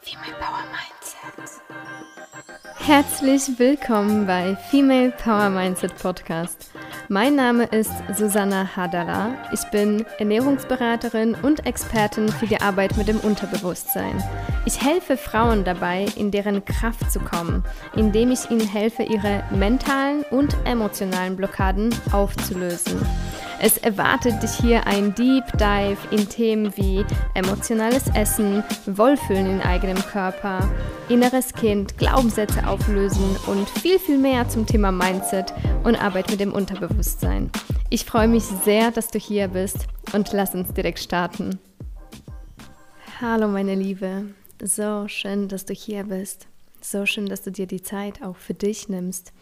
Female Power Mindset. Herzlich willkommen bei Female Power Mindset Podcast. Mein Name ist Susanna Hadala. Ich bin Ernährungsberaterin und Expertin für die Arbeit mit dem Unterbewusstsein. Ich helfe Frauen dabei, in deren Kraft zu kommen, indem ich ihnen helfe, ihre mentalen und emotionalen Blockaden aufzulösen. Es erwartet dich hier ein Deep Dive in Themen wie emotionales Essen, Wohlfühlen in eigenem Körper, inneres Kind, Glaubenssätze auflösen und viel, viel mehr zum Thema Mindset und Arbeit mit dem Unterbewusstsein. Ich freue mich sehr, dass du hier bist und lass uns direkt starten. Hallo meine Liebe, so schön, dass du hier bist. So schön, dass du dir die Zeit auch für dich nimmst.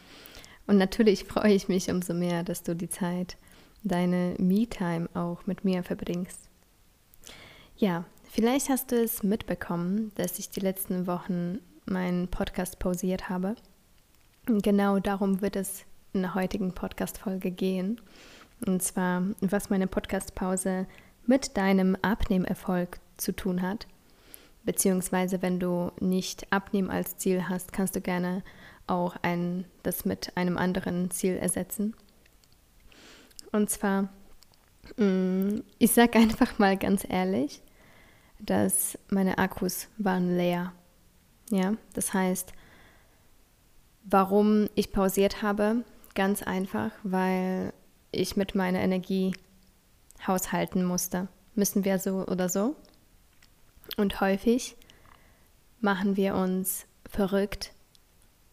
Und natürlich freue ich mich umso mehr, dass du die Zeit deine Me-Time auch mit mir verbringst. Ja, vielleicht hast du es mitbekommen, dass ich die letzten Wochen meinen Podcast pausiert habe. Genau darum wird es in der heutigen Podcast-Folge gehen. Und zwar, was meine Podcast-Pause mit deinem Abnehmerfolg zu tun hat. Beziehungsweise, wenn du nicht Abnehmen als Ziel hast, kannst du gerne auch ein, das mit einem anderen Ziel ersetzen. Und zwar, mm, ich sage einfach mal ganz ehrlich, dass meine Akkus waren leer. Ja, das heißt, warum ich pausiert habe, ganz einfach, weil ich mit meiner Energie haushalten musste. Müssen wir so oder so. Und häufig machen wir uns verrückt,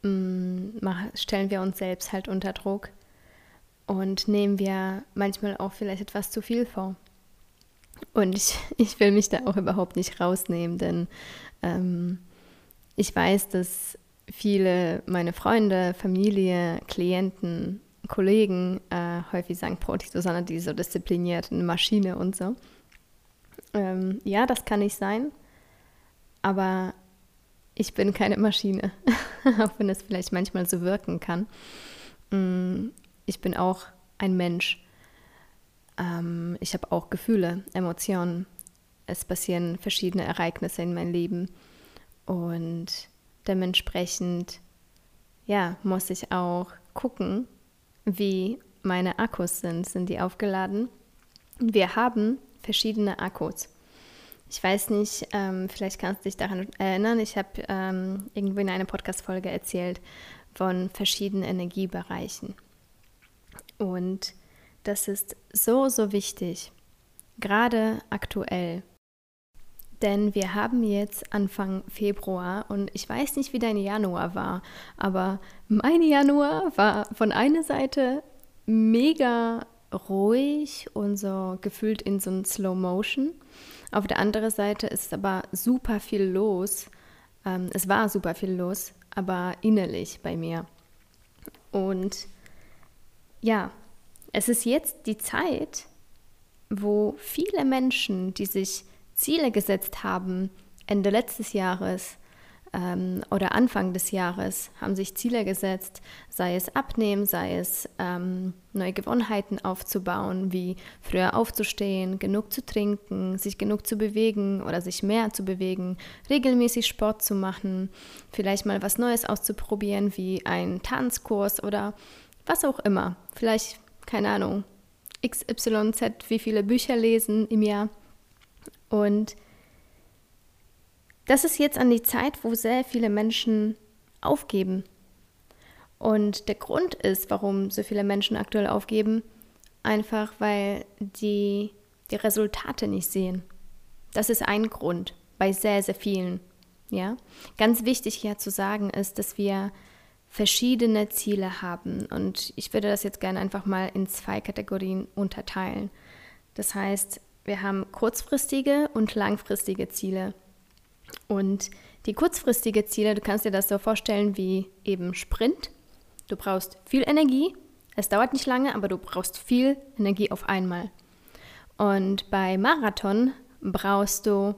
mm, stellen wir uns selbst halt unter Druck und nehmen wir manchmal auch vielleicht etwas zu viel vor. Und ich, ich will mich da auch überhaupt nicht rausnehmen, denn ähm, ich weiß, dass viele meine Freunde, Familie, Klienten, Kollegen äh, häufig sagen, boah, Susanne, die so diszipliniert, eine Maschine und so. Ähm, ja, das kann ich sein, aber ich bin keine Maschine, auch wenn es vielleicht manchmal so wirken kann. Ich bin auch ein Mensch. Ähm, ich habe auch Gefühle, Emotionen. Es passieren verschiedene Ereignisse in meinem Leben. Und dementsprechend, ja, muss ich auch gucken, wie meine Akkus sind. Sind die aufgeladen? Wir haben verschiedene Akkus. Ich weiß nicht, ähm, vielleicht kannst du dich daran erinnern. Ich habe ähm, irgendwo in einer Podcast-Folge erzählt von verschiedenen Energiebereichen. Und das ist so, so wichtig, gerade aktuell. Denn wir haben jetzt Anfang Februar und ich weiß nicht, wie dein Januar war, aber mein Januar war von einer Seite mega ruhig und so gefühlt in so ein Slow Motion. Auf der anderen Seite ist aber super viel los. Ähm, es war super viel los, aber innerlich bei mir. Und ja, es ist jetzt die Zeit, wo viele Menschen, die sich Ziele gesetzt haben, Ende letztes Jahres ähm, oder Anfang des Jahres, haben sich Ziele gesetzt, sei es abnehmen, sei es ähm, neue Gewohnheiten aufzubauen, wie früher aufzustehen, genug zu trinken, sich genug zu bewegen oder sich mehr zu bewegen, regelmäßig Sport zu machen, vielleicht mal was Neues auszuprobieren, wie ein Tanzkurs oder was auch immer. Vielleicht, keine Ahnung, XYZ, wie viele Bücher lesen im Jahr. Und das ist jetzt an die Zeit, wo sehr viele Menschen aufgeben. Und der Grund ist, warum so viele Menschen aktuell aufgeben, einfach weil die die Resultate nicht sehen. Das ist ein Grund bei sehr, sehr vielen. Ja? Ganz wichtig hier zu sagen ist, dass wir verschiedene Ziele haben. Und ich würde das jetzt gerne einfach mal in zwei Kategorien unterteilen. Das heißt, wir haben kurzfristige und langfristige Ziele. Und die kurzfristige Ziele, du kannst dir das so vorstellen wie eben Sprint. Du brauchst viel Energie. Es dauert nicht lange, aber du brauchst viel Energie auf einmal. Und bei Marathon brauchst du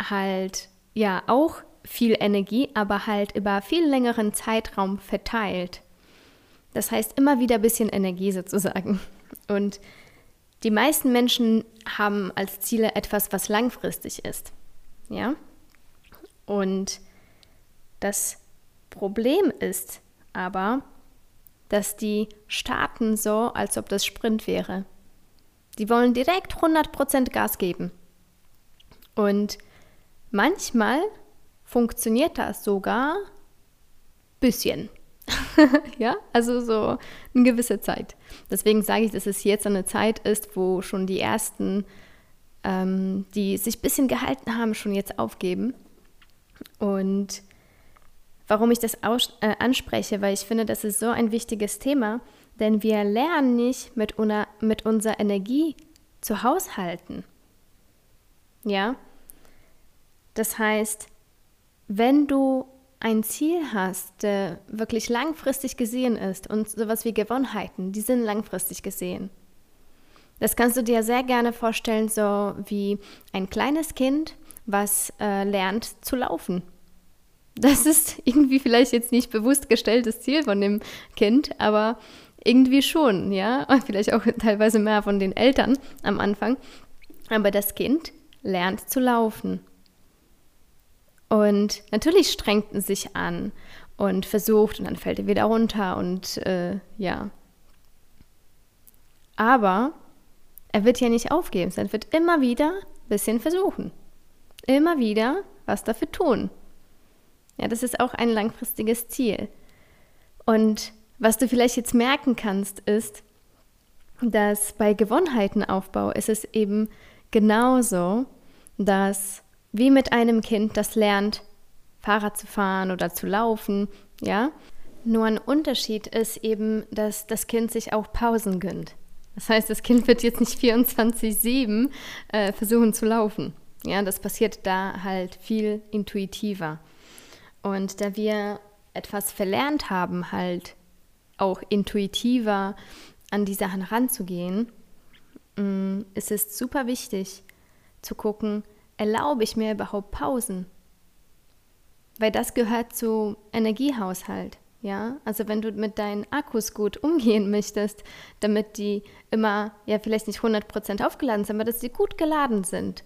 halt ja auch viel Energie, aber halt über viel längeren Zeitraum verteilt. Das heißt immer wieder ein bisschen Energie sozusagen. Und Die meisten Menschen haben als Ziele etwas, was langfristig ist. Ja? Und das Problem ist aber, dass die starten so, als ob das Sprint wäre. Die wollen direkt 100% Gas geben. Und manchmal funktioniert das sogar bisschen. ja, also so eine gewisse Zeit. Deswegen sage ich, dass es jetzt eine Zeit ist, wo schon die ersten, ähm, die sich ein bisschen gehalten haben, schon jetzt aufgeben. Und warum ich das aus, äh, anspreche, weil ich finde, das ist so ein wichtiges Thema, denn wir lernen nicht mit, una, mit unserer Energie zu haushalten. Ja? Das heißt, wenn du ein Ziel hast, der wirklich langfristig gesehen ist und sowas wie Gewohnheiten, die sind langfristig gesehen. Das kannst du dir sehr gerne vorstellen, so wie ein kleines Kind, was äh, lernt zu laufen. Das ist irgendwie vielleicht jetzt nicht bewusst gestelltes Ziel von dem Kind, aber irgendwie schon, ja, und vielleicht auch teilweise mehr von den Eltern am Anfang. Aber das Kind lernt zu laufen. Und natürlich strengt er sich an und versucht und dann fällt er wieder runter und äh, ja. Aber er wird ja nicht aufgeben, sondern wird immer wieder ein bisschen versuchen. Immer wieder was dafür tun. Ja, das ist auch ein langfristiges Ziel. Und was du vielleicht jetzt merken kannst, ist, dass bei Gewohnheitenaufbau ist es eben genauso, dass wie mit einem Kind, das lernt, Fahrrad zu fahren oder zu laufen, ja. Nur ein Unterschied ist eben, dass das Kind sich auch Pausen gönnt. Das heißt, das Kind wird jetzt nicht 24-7 äh, versuchen zu laufen. Ja, das passiert da halt viel intuitiver. Und da wir etwas verlernt haben, halt auch intuitiver an die Sachen ranzugehen, mm, ist es super wichtig zu gucken, erlaube ich mir überhaupt Pausen? Weil das gehört zu Energiehaushalt. Ja, also wenn du mit deinen Akkus gut umgehen möchtest, damit die immer, ja, vielleicht nicht 100% aufgeladen sind, aber dass sie gut geladen sind,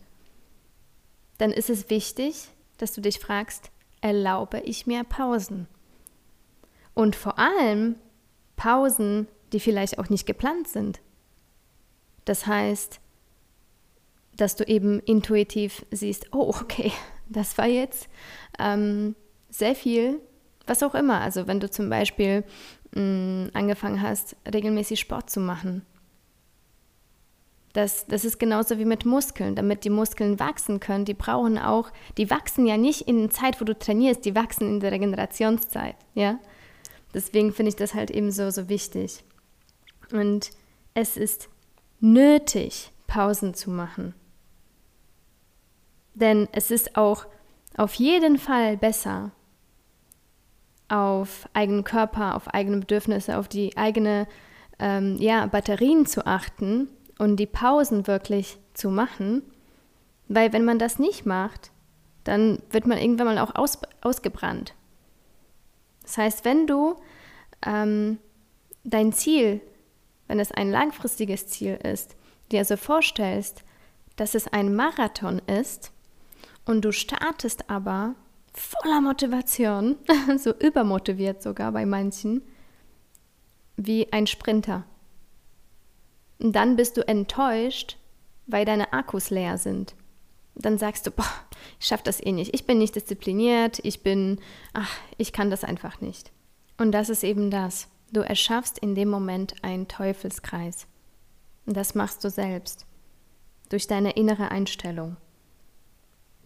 dann ist es wichtig, dass du dich fragst, erlaube ich mir Pausen? Und vor allem Pausen, die vielleicht auch nicht geplant sind. Das heißt, dass du eben intuitiv siehst, oh, okay, das war jetzt ähm, sehr viel, was auch immer. Also wenn du zum Beispiel mh, mm, angefangen hast, regelmäßig Sport zu machen. Das, das ist genauso wie mit Muskeln. Damit die Muskeln wachsen können, die brauchen auch, die wachsen ja nicht in der Zeit, wo du trainierst, die wachsen in der Regenerationszeit. Ja? Deswegen finde ich das halt eben so, so wichtig. Und es ist nötig, Pausen zu machen. Denn es ist auch auf jeden Fall besser, auf eigenen Körper, auf eigene Bedürfnisse, auf die eigene ähm, ja, Batterien zu achten und die Pausen wirklich zu machen. Weil wenn man das nicht macht, dann wird man irgendwann mal auch aus, ausgebrannt. Das heißt, wenn du ähm, dein Ziel, wenn es ein langfristiges Ziel ist, dir so vorstellst, dass es ein Marathon ist, und du startest aber voller Motivation, so übermotiviert sogar bei manchen, wie ein Sprinter. Und dann bist du enttäuscht, weil deine Akkus leer sind. Dann sagst du, boah, ich schaffe das eh nicht. Ich bin nicht diszipliniert, ich bin, ach, ich kann das einfach nicht. Und das ist eben das. Du erschaffst in dem Moment einen Teufelskreis. Und das machst du selbst. Durch deine innere Einstellung.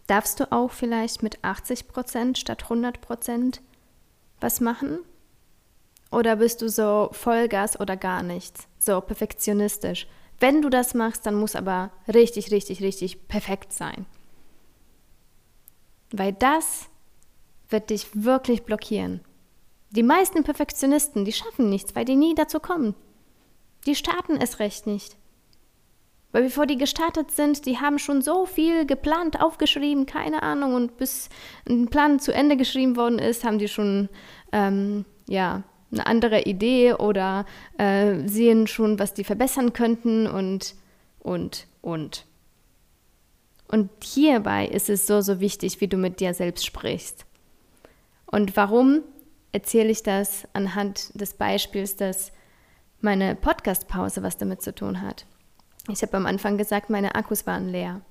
Darfst du auch vielleicht mit 80 Prozent statt 100 Prozent was machen? Oder bist du so Vollgas oder gar nichts? So perfektionistisch. Wenn du das machst, dann muss aber richtig, richtig, richtig perfekt sein. Weil das wird dich wirklich blockieren. Die meisten Perfektionisten, die schaffen nichts, weil die nie dazu kommen. Die starten es recht nicht. Weil bevor die gestartet sind, die haben schon so viel geplant, aufgeschrieben, keine Ahnung. Und bis ein Plan zu Ende geschrieben worden ist, haben die schon ähm, ja, eine andere Idee oder äh, sehen schon, was die verbessern könnten. Und und, und. Und hierbei ist es so, so wichtig, wie du mit dir selbst sprichst. Und warum erzähle ich das anhand des Beispiels, dass meine Podcast-Pause was damit zu tun hat? Ich habe am Anfang gesagt, meine Akkus waren leer.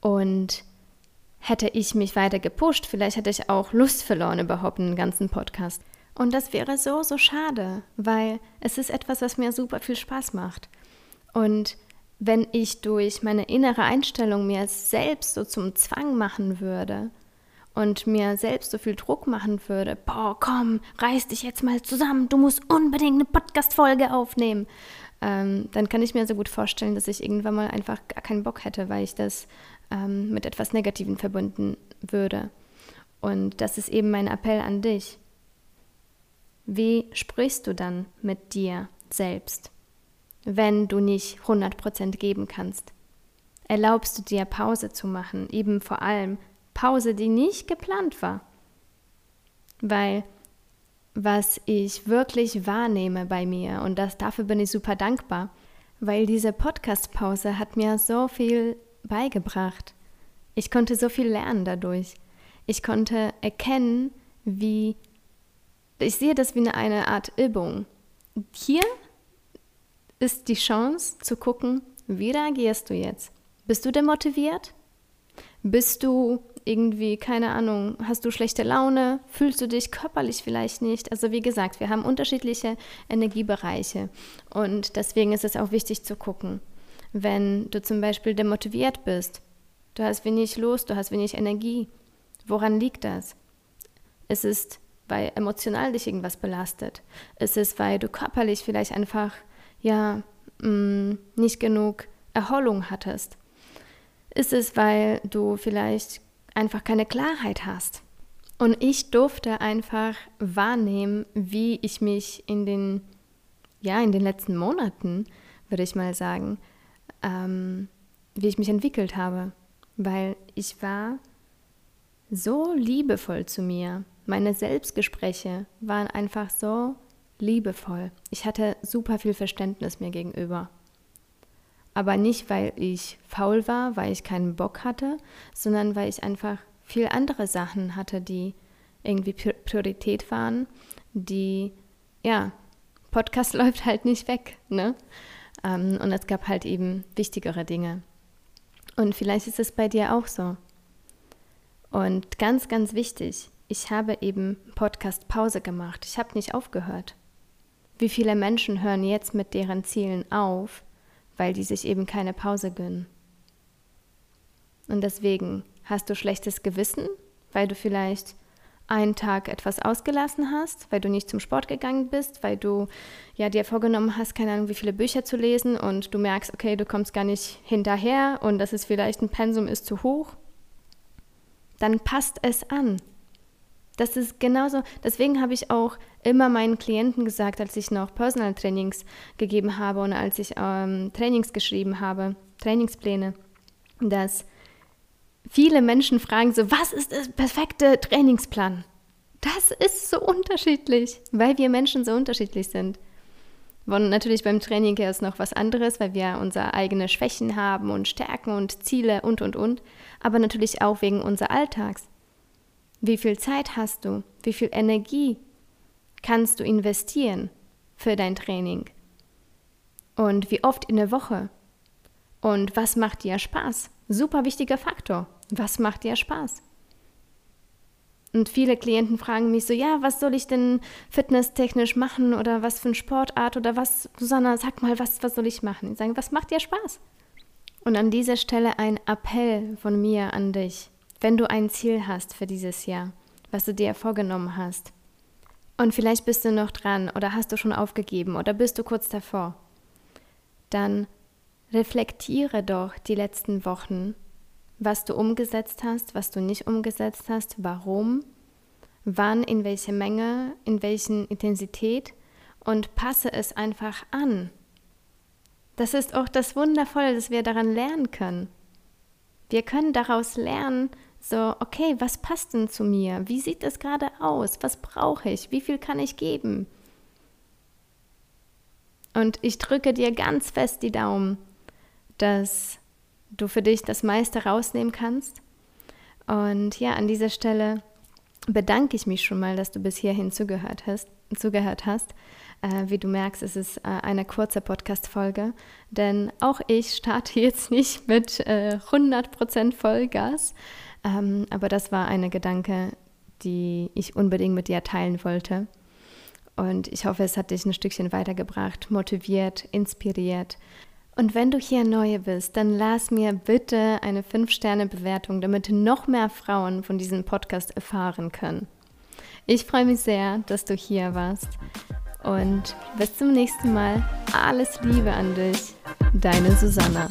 Und hätte ich mich weiter gepusht, vielleicht hätte ich auch Lust verloren überhaupt einen ganzen Podcast. Und das wäre so, so schade, weil es ist etwas, was mir super viel Spaß macht. Und wenn ich durch meine innere Einstellung mir selbst so zum Zwang machen würde und mir selbst so viel Druck machen würde, boah, komm, reiß dich jetzt mal zusammen, du musst unbedingt eine Podcast-Folge aufnehmen, ähm, dann kann ich mir so gut vorstellen, dass ich irgendwann mal einfach gar keinen Bock hätte, weil ich das ähm, mit etwas Negativem verbunden würde. Und das ist eben mein Appell an dich. Wie sprichst du dann mit dir selbst, wenn du nicht 100% geben kannst? Erlaubst du dir Pause zu machen, eben vor allem Pause, die nicht geplant war? Weil was ich wirklich wahrnehme bei mir und das, dafür bin ich super dankbar, weil diese Podcast-Pause hat mir so viel beigebracht. Ich konnte so viel lernen dadurch. Ich konnte erkennen, wie ich sehe das wie eine Art Übung. Hier ist die Chance zu gucken, wie reagierst du jetzt? Bist du demotiviert? Bist du irgendwie, keine Ahnung, hast du schlechte Laune? Fühlst du dich körperlich vielleicht nicht? Also wie gesagt, wir haben unterschiedliche Energiebereiche und deswegen ist es auch wichtig zu gucken. Wenn du zum Beispiel demotiviert bist, du hast wenig Lust, du hast wenig Energie, woran liegt das? Es ist, weil emotional dich irgendwas belastet. Es ist, weil du körperlich vielleicht einfach, ja, mh, mm, nicht genug Erholung hattest. Ist es, weil du vielleicht einfach keine Klarheit hast. Und ich durfte einfach wahrnehmen, wie ich mich in den, ja, in den letzten Monaten, würde ich mal sagen, ähm, wie ich mich entwickelt habe. Weil ich war so liebevoll zu mir. Meine Selbstgespräche waren einfach so liebevoll. Ich hatte super viel Verständnis mir gegenüber. Aber nicht, weil ich faul war, weil ich keinen Bock hatte, sondern weil ich einfach viel andere Sachen hatte, die irgendwie Priorität waren, die, ja, Podcast läuft halt nicht weg, ne? Ähm, und es gab halt eben wichtigere Dinge. Und vielleicht ist es bei dir auch so. Und ganz, ganz wichtig, ich habe eben Podcast Pause gemacht. Ich habe nicht aufgehört. Wie viele Menschen hören jetzt mit deren Zielen auf, weil die sich eben keine Pause gönnen. Und deswegen hast du schlechtes Gewissen, weil du vielleicht einen Tag etwas ausgelassen hast, weil du nicht zum Sport gegangen bist, weil du ja dir vorgenommen hast, keine Ahnung, wie viele Bücher zu lesen und du merkst, okay, du kommst gar nicht hinterher und das ist vielleicht ein Pensum ist zu hoch, dann passt es an. Das ist genauso, deswegen habe ich auch immer meinen Klienten gesagt, als ich noch Personal Trainings gegeben habe und als ich ähm, Trainings geschrieben habe, Trainingspläne, dass viele Menschen fragen so, was ist der perfekte Trainingsplan? Das ist so unterschiedlich, weil wir Menschen so unterschiedlich sind. Und natürlich beim Training ist noch was anderes, weil wir unsere eigenen Schwächen haben und Stärken und Ziele und, und, und. Aber natürlich auch wegen unseres Alltags. Wie viel Zeit hast du? Wie viel Energie kannst du investieren für dein Training? Und wie oft in der Woche? Und was macht dir Spaß? Super wichtiger Faktor. Was macht dir Spaß? Und viele Klienten fragen mich so, ja, was soll ich denn fitnesstechnisch machen oder was für eine Sportart oder was, Susanna, sag mal, was, was soll ich machen? Ich sage, was macht dir Spaß? Und an dieser Stelle ein Appell von mir an dich wenn du ein Ziel hast für dieses Jahr, was du dir vorgenommen hast. Und vielleicht bist du noch dran oder hast du schon aufgegeben oder bist du kurz davor. Dann reflektiere doch die letzten Wochen, was du umgesetzt hast, was du nicht umgesetzt hast, warum, wann, in welcher Menge, in welchen Intensität und passe es einfach an. Das ist auch das Wundervolle, dass wir daran lernen können. Wir können daraus lernen, so, okay, was passt denn zu mir? Wie sieht es gerade aus? Was brauche ich? Wie viel kann ich geben? Und ich drücke dir ganz fest die Daumen, dass du für dich das meiste rausnehmen kannst. Und ja, an dieser Stelle bedanke ich mich schon mal, dass du bis hierhin zugehört hast. Zugehört hast. Äh, wie du merkst, es ist äh, eine kurze Podcast-Folge, denn auch ich starte jetzt nicht mit äh, 100% Vollgas, ähm, aber das war eine Gedanke, die ich unbedingt mit dir teilen wollte. Und ich hoffe, es hat dich ein Stückchen weitergebracht, motiviert, inspiriert. Und wenn du hier neu bist, dann lass mir bitte eine 5-Sterne-Bewertung, damit noch mehr Frauen von diesem Podcast erfahren können. Ich freue mich sehr, dass du hier warst. Und bis zum nächsten Mal. Alles Liebe an dich. Deine Susanna.